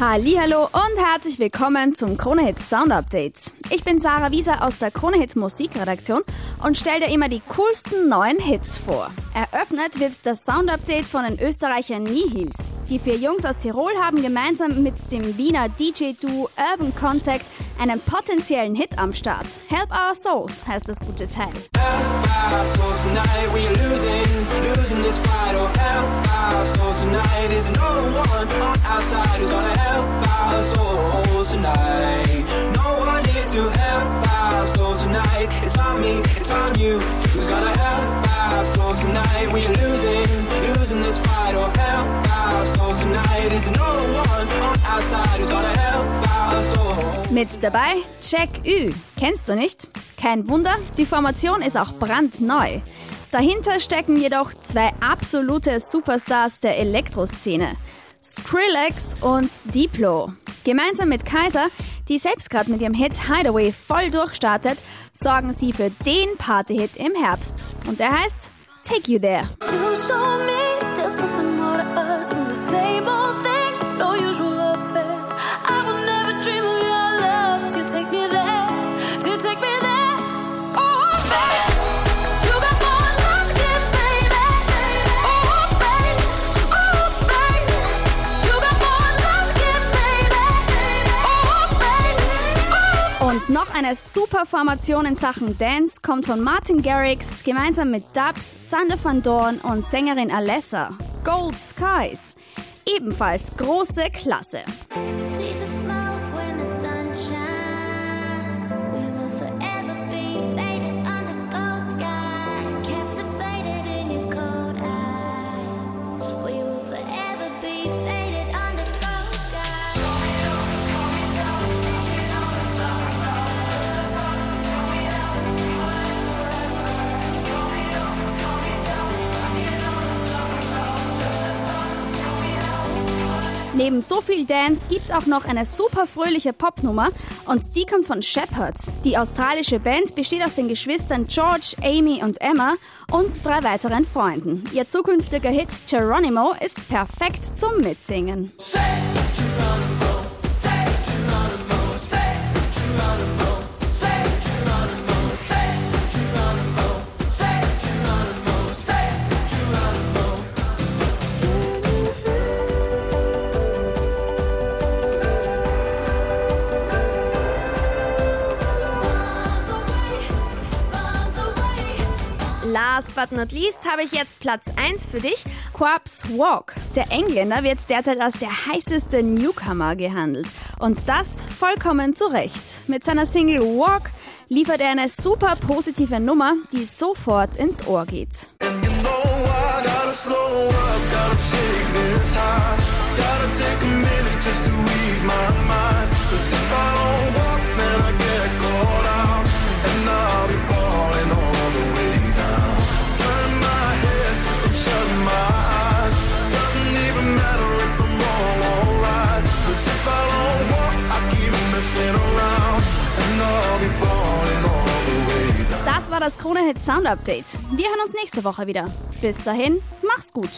Hallo und herzlich willkommen zum Krone Hit Sound Update. Ich bin Sarah Wieser aus der Krone Hit Musikredaktion und stelle dir immer die coolsten neuen Hits vor. Eröffnet wird das Sound Update von den Österreichern Nihils. Die vier Jungs aus Tirol haben gemeinsam mit dem Wiener DJ-Duo Urban Contact einen potenziellen Hit am Start. Help Our Souls heißt das gute Teil. It's on you. Who's gonna help our souls tonight? We're losing, losing this fight. Mit dabei Check Ü. Kennst du nicht? Kein Wunder, die Formation ist auch brandneu. Dahinter stecken jedoch zwei absolute Superstars der Elektroszene. Skrillex und Diplo. Gemeinsam mit Kaiser, die selbst gerade mit ihrem Hit Hideaway voll durchstartet, sorgen sie für den Partyhit im Herbst. Und der heißt Take You There. You Und noch eine super Formation in Sachen Dance kommt von Martin Garrix gemeinsam mit Dubs, Sander van Dorn und Sängerin Alessa. Gold Skies. Ebenfalls große Klasse. Neben so viel Dance gibt's auch noch eine super fröhliche Popnummer und die kommt von Shepherds. Die australische Band besteht aus den Geschwistern George, Amy und Emma und drei weiteren Freunden. Ihr zukünftiger Hit Geronimo ist perfekt zum Mitsingen. Last but not least habe ich jetzt Platz 1 für dich. Quabs Walk. Der Engländer wird derzeit als der heißeste Newcomer gehandelt. Und das vollkommen zu Recht. Mit seiner Single Walk liefert er eine super positive Nummer, die sofort ins Ohr geht. Das war das Krone Hit Sound Update. Wir hören uns nächste Woche wieder. Bis dahin, mach's gut.